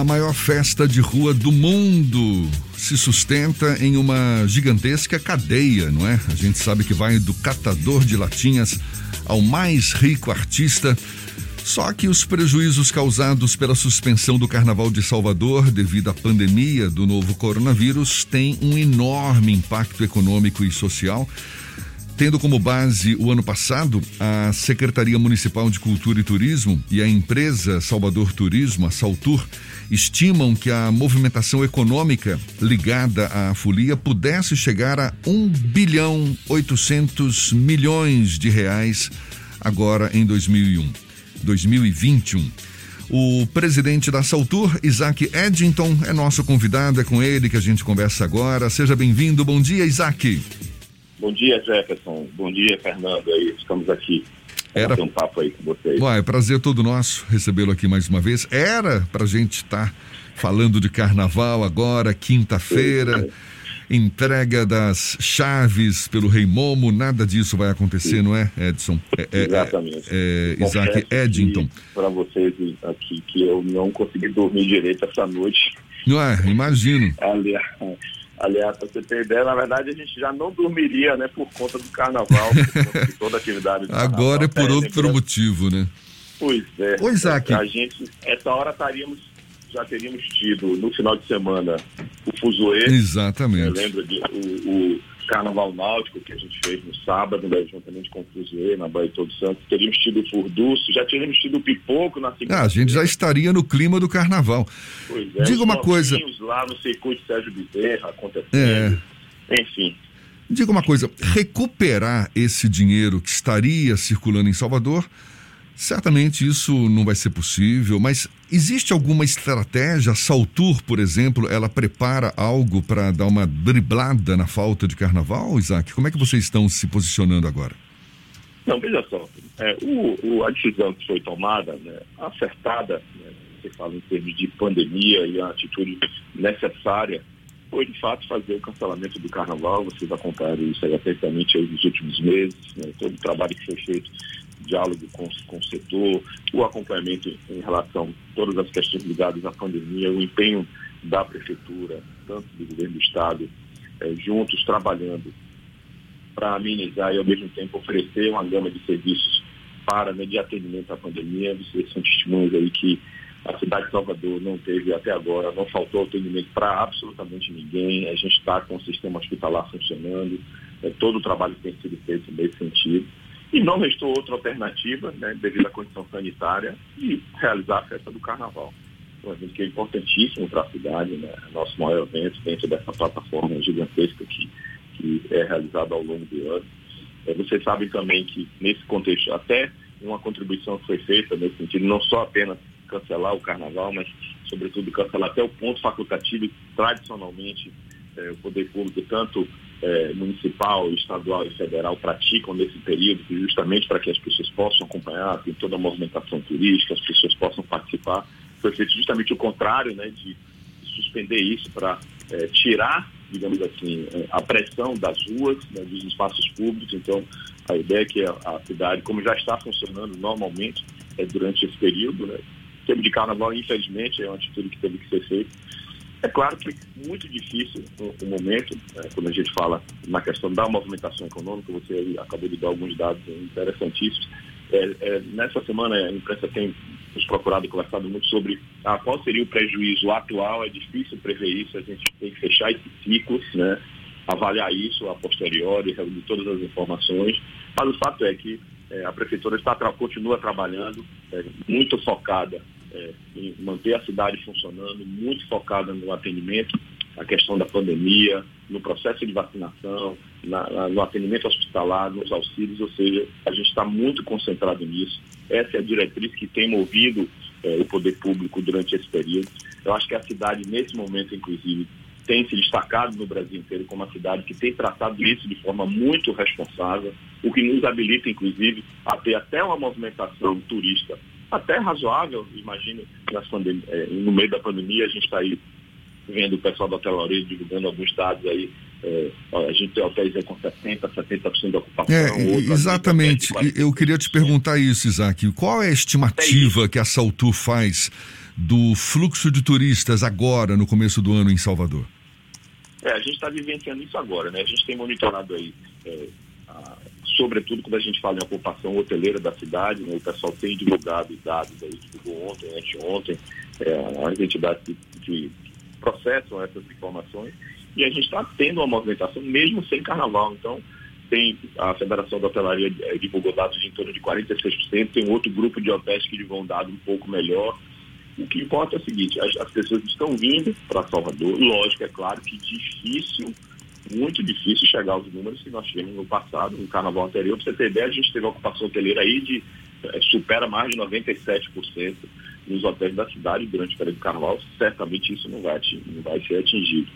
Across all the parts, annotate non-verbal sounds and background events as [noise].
A maior festa de rua do mundo se sustenta em uma gigantesca cadeia, não é? A gente sabe que vai do catador de latinhas ao mais rico artista. Só que os prejuízos causados pela suspensão do Carnaval de Salvador devido à pandemia do novo coronavírus têm um enorme impacto econômico e social. Tendo como base o ano passado, a Secretaria Municipal de Cultura e Turismo e a empresa Salvador Turismo, a Saltur, estimam que a movimentação econômica ligada à folia pudesse chegar a 1 bilhão 800 milhões de reais agora em 2001, 2021. O presidente da Saltur, Isaac Eddington, é nosso convidado, é com ele que a gente conversa agora. Seja bem-vindo. Bom dia, Isaac. Bom dia, Jefferson. Bom dia, Fernando. Aí, estamos aqui era um papo aí com vocês. É prazer todo nosso recebê-lo aqui mais uma vez. Era para a gente estar tá falando de carnaval agora, quinta-feira, entrega das chaves pelo Rei Momo, nada disso vai acontecer, Sim. não é, Edson? É, é, Exatamente. É, é Isaac Eddington. Para vocês aqui, que eu não consegui dormir direito essa noite. Não é? Imagino. Aliás, Aliás, para você ter ideia, na verdade a gente já não dormiria, né, por conta do carnaval, por conta de [laughs] toda a atividade do Agora é por outro motivo, né? Pois é. Oi, Isaac. A gente, essa hora estaríamos, já teríamos tido no final de semana o fuzuê. Exatamente. Lembra de o, o Carnaval Náutico que a gente fez no sábado, né, juntamente com o Cruzeiro, na Bahia de Todos Santos. Teríamos tido o Furduço, já teríamos tido o Pipoco na segunda. Ah, a gente já estaria no clima do Carnaval. Pois é. Diga uma coisa. lá no circuito Sérgio Bezerra acontecendo. É. Enfim. Diga uma coisa, recuperar esse dinheiro que estaria circulando em Salvador Certamente isso não vai ser possível, mas existe alguma estratégia? A Saltur, por exemplo, ela prepara algo para dar uma driblada na falta de carnaval, Isaac? Como é que vocês estão se posicionando agora? Não, veja só, é, o, o, a decisão que foi tomada, né, acertada, né, você fala em termos de pandemia e a atitude necessária, foi de fato fazer o cancelamento do carnaval. Vocês acompanharam isso aí atentamente nos últimos meses, né, todo o trabalho que foi feito diálogo com, com o setor, o acompanhamento em relação a todas as questões ligadas à pandemia, o empenho da prefeitura, tanto do governo do estado, é, juntos trabalhando para amenizar e ao mesmo tempo oferecer uma gama de serviços para né, de atendimento à pandemia. Vocês são testemunhos aí que a cidade de Salvador não teve até agora, não faltou atendimento para absolutamente ninguém. A gente está com o sistema hospitalar funcionando, é, todo o trabalho tem sido feito nesse sentido. E não restou outra alternativa, né, devido à condição sanitária, de realizar a festa do carnaval. Um evento que é importantíssimo para a cidade, né, nosso maior evento dentro dessa plataforma gigantesca que, que é realizada ao longo do ano. É, sabem também que, nesse contexto, até uma contribuição foi feita nesse sentido, não só apenas cancelar o carnaval, mas, sobretudo, cancelar até o ponto facultativo, tradicionalmente, é, o poder público, tanto é, municipal, estadual e federal praticam nesse período, justamente para que as pessoas possam acompanhar, tem toda a movimentação turística, as pessoas possam participar. Foi feito justamente o contrário, né, de suspender isso para é, tirar, digamos assim, é, a pressão das ruas, né, dos espaços públicos. Então, a ideia é que a, a cidade, como já está funcionando normalmente é, durante esse período, né, em termos de carnaval, infelizmente, é uma atitude que teve que ser feita é claro que muito difícil o, momento, né, quando a gente fala na questão da movimentação econômica, você acabou de dar alguns dados interessantíssimos. É, é, nessa semana a imprensa tem nos procurado e conversado muito sobre ah, qual seria o prejuízo atual, é difícil prever isso, a gente tem que fechar esse ciclo, né, avaliar isso a posteriori, reunir todas as informações, mas o fato é que é, a prefeitura está, continua trabalhando, é, muito focada é, em manter a cidade funcionando, muito focada no atendimento, a questão da pandemia, no processo de vacinação, na, na, no atendimento hospitalar, nos auxílios, ou seja, a gente está muito concentrado nisso. Essa é a diretriz que tem movido é, o poder público durante esse período. Eu acho que a cidade, nesse momento, inclusive, tem se destacado no Brasil inteiro como uma cidade que tem tratado isso de forma muito responsável, o que nos habilita, inclusive, a ter até uma movimentação turista até razoável, imagino, é, no meio da pandemia a gente está aí vendo o pessoal da hotelaria divulgando alguns dados aí, é, a gente tem hotéis com 70%, 70% de ocupação. É, exatamente, eu queria te perguntar isso, Isaac, qual é a estimativa que a Saltur faz do fluxo de turistas agora, no começo do ano, em Salvador? É, a gente está vivenciando isso agora, né? A gente tem monitorado aí, é, a, sobretudo quando a gente fala em ocupação hoteleira da cidade, né? o pessoal tem divulgado dados aí, divulgou ontem, anteontem, é, as entidades que, que processam essas informações, e a gente está tendo uma movimentação mesmo sem carnaval. Então, tem a Federação da Hotelaria é, divulgou dados de em torno de 46%, tem outro grupo de hotéis que divulgam dados um pouco melhor, o que importa é o seguinte, as, as pessoas estão vindo para Salvador, lógico, é claro que difícil, muito difícil chegar aos números que nós tivemos no passado, no carnaval anterior. Para você ter ideia, a gente teve uma ocupação hoteleira aí de é, supera mais de 97% nos hotéis da cidade durante o período do carnaval. Certamente isso não vai, não vai ser atingido.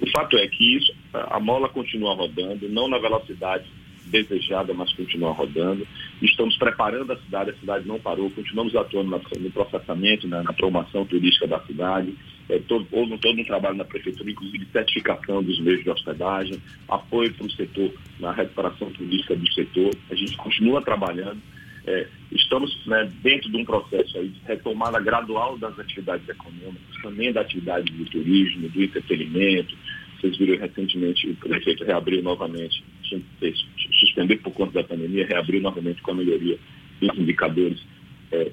O fato é que isso, a mola continua rodando, não na velocidade desejada, mas continua rodando. Estamos preparando a cidade, a cidade não parou, continuamos atuando no processamento, na promoção turística da cidade. Todo, houve todo um trabalho na prefeitura, inclusive certificação dos meios de hospedagem, apoio para o setor na recuperação turística do setor. A gente continua trabalhando. É, estamos né, dentro de um processo aí de retomada gradual das atividades econômicas, também da atividade do turismo, do entretenimento, vocês viram recentemente o prefeito reabriu novamente, suspender por conta da pandemia, reabriu novamente com a melhoria dos indicadores, é,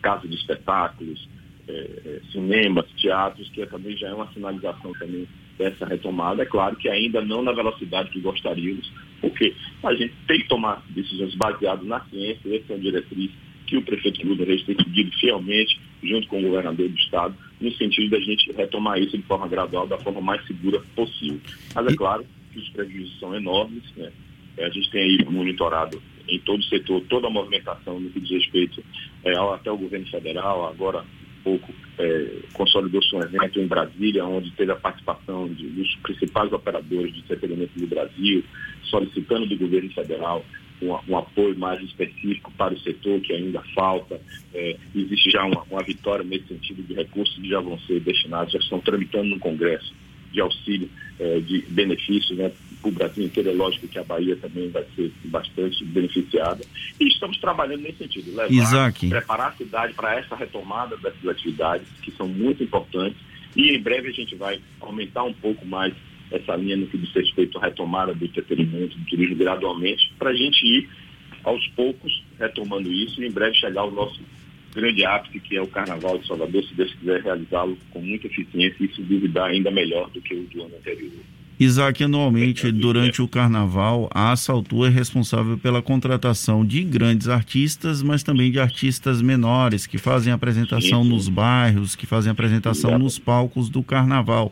casas de espetáculos, é, é, cinemas, teatros, que também já é uma sinalização também dessa retomada. É claro que ainda não na velocidade que gostaríamos, porque a gente tem que tomar decisões baseadas na ciência, essa é uma diretriz que o prefeito Lula Reis tem seguido fielmente, junto com o governador do estado, no sentido da gente retomar isso de forma gradual, da forma mais segura possível. Mas é claro que os prejuízos são enormes, né? É, a gente tem aí monitorado em todo o setor toda a movimentação no que diz respeito é, ao, até o governo federal, agora pouco é, consolidou-se um evento em Brasília, onde teve a participação de, dos principais operadores de entretenimento do Brasil, solicitando do governo federal um, um, apoio mais específico para o setor, que ainda falta. É, existe já uma, uma, vitória nesse sentido de recursos que já vão ser destinados, já estão tramitando no Congresso de auxílio, é, de benefícios, né? O Brasil inteiro é lógico que a Bahia também vai ser bastante beneficiada. E estamos trabalhando nesse sentido, levar, Isaac. preparar a cidade para essa retomada dessas atividades, que são muito importantes. E em breve a gente vai aumentar um pouco mais essa linha no que diz respeito à retomada do entretenimento, do turismo gradualmente, para a gente ir aos poucos retomando isso e em breve chegar ao nosso grande ápice, que é o Carnaval de Salvador, se Deus quiser realizá-lo com muita eficiência e se duvidar ainda melhor do que o do ano anterior. Isaac, anualmente, durante o carnaval, a Assaltu é responsável pela contratação de grandes artistas, mas também de artistas menores, que fazem apresentação nos bairros, que fazem apresentação nos palcos do carnaval.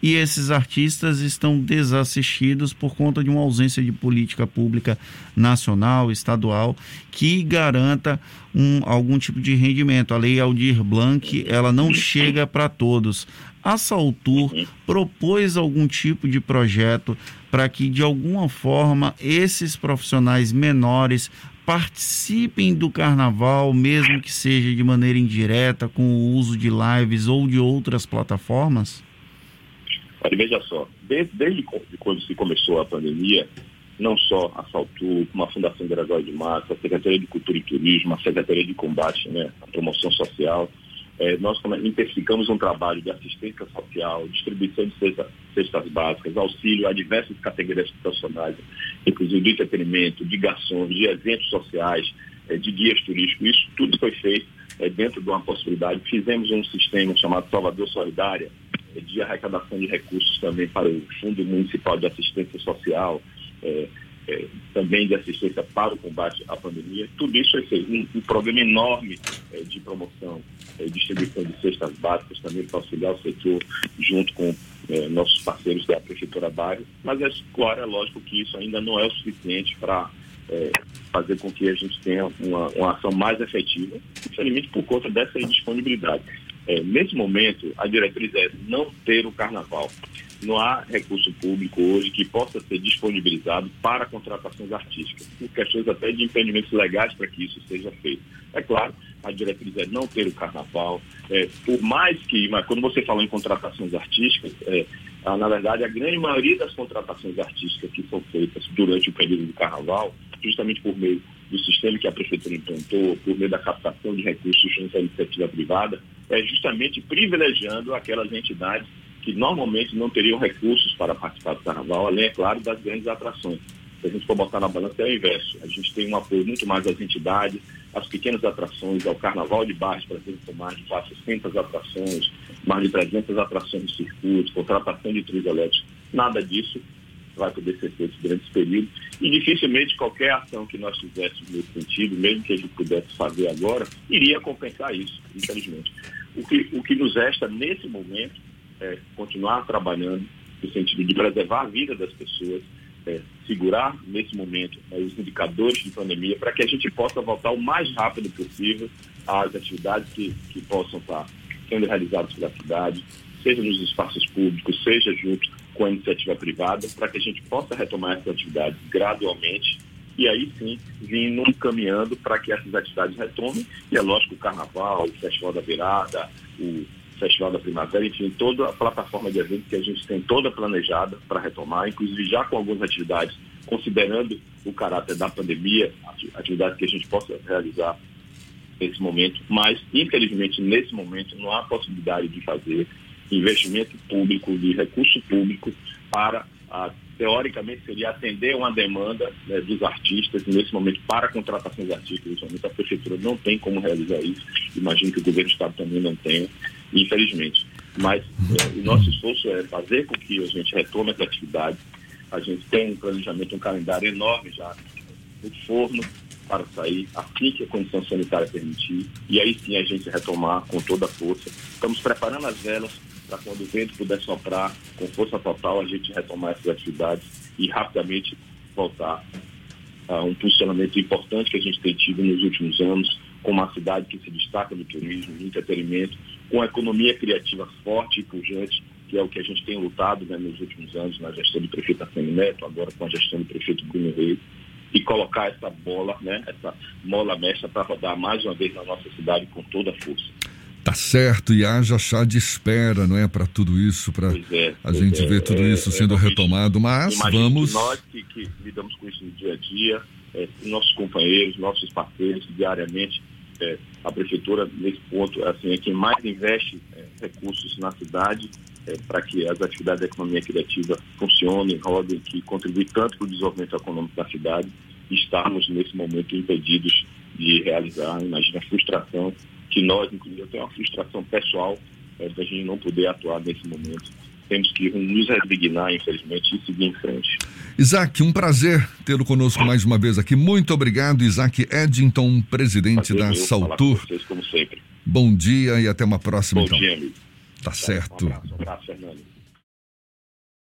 E esses artistas estão desassistidos por conta de uma ausência de política pública nacional, estadual, que garanta um, algum tipo de rendimento. A lei Aldir Blanc, ela não chega para todos. A Saltur propôs algum tipo de projeto para que, de alguma forma, esses profissionais menores participem do carnaval, mesmo que seja de maneira indireta, com o uso de lives ou de outras plataformas? Olha, veja só, desde, desde quando se começou a pandemia, não só a Saltu, como a Fundação Gregório de Massa, a Secretaria de Cultura e Turismo, a Secretaria de Combate né, à Promoção Social, é, nós intensificamos um trabalho de assistência social, distribuição de cestas, cestas básicas, auxílio a diversas categorias profissionais, inclusive de entretenimento, de garçons, de eventos sociais, é, de guias turísticos. Isso tudo foi feito é, dentro de uma possibilidade. Fizemos um sistema chamado Salvador Solidária, de arrecadação de recursos também para o Fundo Municipal de Assistência Social, é, também de assistência para o combate à pandemia. Tudo isso é um, um programa enorme é, de promoção, é, distribuição de cestas básicas também para auxiliar o setor, junto com é, nossos parceiros da Prefeitura Bairro. Mas é claro, é lógico que isso ainda não é o suficiente para é, fazer com que a gente tenha uma, uma ação mais efetiva, infelizmente por conta dessa indisponibilidade. Nesse momento, a diretriz é não ter o carnaval. Não há recurso público hoje que possa ser disponibilizado para contratações artísticas, por questões até de impedimentos legais para que isso seja feito. É claro, a diretriz é não ter o carnaval. É, por mais que, mas quando você fala em contratações artísticas, é, na verdade, a grande maioria das contratações artísticas que são feitas durante o período do carnaval, justamente por meio do sistema que a prefeitura implantou, por meio da captação de recursos junto à iniciativa privada, é justamente privilegiando aquelas entidades que normalmente não teriam recursos para participar do carnaval, além, é claro, das grandes atrações. Se a gente for botar na balança, é o inverso. A gente tem um apoio muito mais às entidades, às pequenas atrações, ao carnaval de por exemplo, com mais de 400 atrações, mais de 300 atrações no circuito, contratação de trios elétricos. Nada disso vai poder ser feito durante esse período. E dificilmente qualquer ação que nós fizéssemos nesse sentido, mesmo que a gente pudesse fazer agora, iria compensar isso, infelizmente. O que, o que nos resta nesse momento é continuar trabalhando no sentido de preservar a vida das pessoas, é, segurar nesse momento é, os indicadores de pandemia para que a gente possa voltar o mais rápido possível às atividades que, que possam estar sendo realizadas pela cidade, seja nos espaços públicos, seja junto com a iniciativa privada, para que a gente possa retomar essas atividades gradualmente e aí sim vindo caminhando para que essas atividades retomem. E é lógico o carnaval, o Festival da Virada, o Festival da Primavera, enfim, toda a plataforma de eventos que a gente tem toda planejada para retomar, inclusive já com algumas atividades, considerando o caráter da pandemia, atividades que a gente possa realizar nesse momento, mas infelizmente nesse momento não há possibilidade de fazer investimento público, de recurso público para a teoricamente seria atender uma demanda né, dos artistas nesse momento para contratações artísticas. Nesse momento a prefeitura não tem como realizar isso. Imagino que o governo do estado também não tenha, infelizmente. Mas é, o nosso esforço é fazer com que a gente retome essa atividade. A gente tem um planejamento, um calendário enorme já no forno para sair assim que a condição sanitária permitir. E aí sim a gente retomar com toda a força. Estamos preparando as velas para quando o vento puder soprar com força total, a gente retomar essas atividades e rapidamente voltar a um funcionamento importante que a gente tem tido nos últimos anos, com uma cidade que se destaca no turismo, no entretenimento, com a economia criativa forte e pujante, que é o que a gente tem lutado né, nos últimos anos na gestão do prefeito Arsenio Neto, agora com a gestão do prefeito Bruno Reis, e colocar essa bola, né, essa mola mestra para rodar mais uma vez na nossa cidade com toda a força. Tá certo, e haja chá de espera, não é, para tudo isso, para é, a gente é, ver tudo é, isso sendo retomado, mas vamos... Que nós que, que, lidamos com isso no dia a dia, é, nossos companheiros, nossos parceiros, diariamente, é, a prefeitura, nesse ponto, assim, é quem mais investe é, recursos na cidade para que as atividades da economia criativa funcionem, rodem, que contribuem tanto para o desenvolvimento econômico da cidade, e estarmos, nesse momento, impedidos de realizar, imagina a frustração que nós, inclusive, eu tenho uma frustração pessoal é, da gente não poder atuar nesse momento. Temos que nos resignar, infelizmente, e seguir em frente. Isaac, um prazer tê-lo conosco mais uma vez aqui. Muito obrigado, Isaac Edington, presidente prazer da meu, Saltur. Vocês. Bom dia e até uma próxima. Bom então. dia, amigo. Tá certo. Um abraço, um abraço.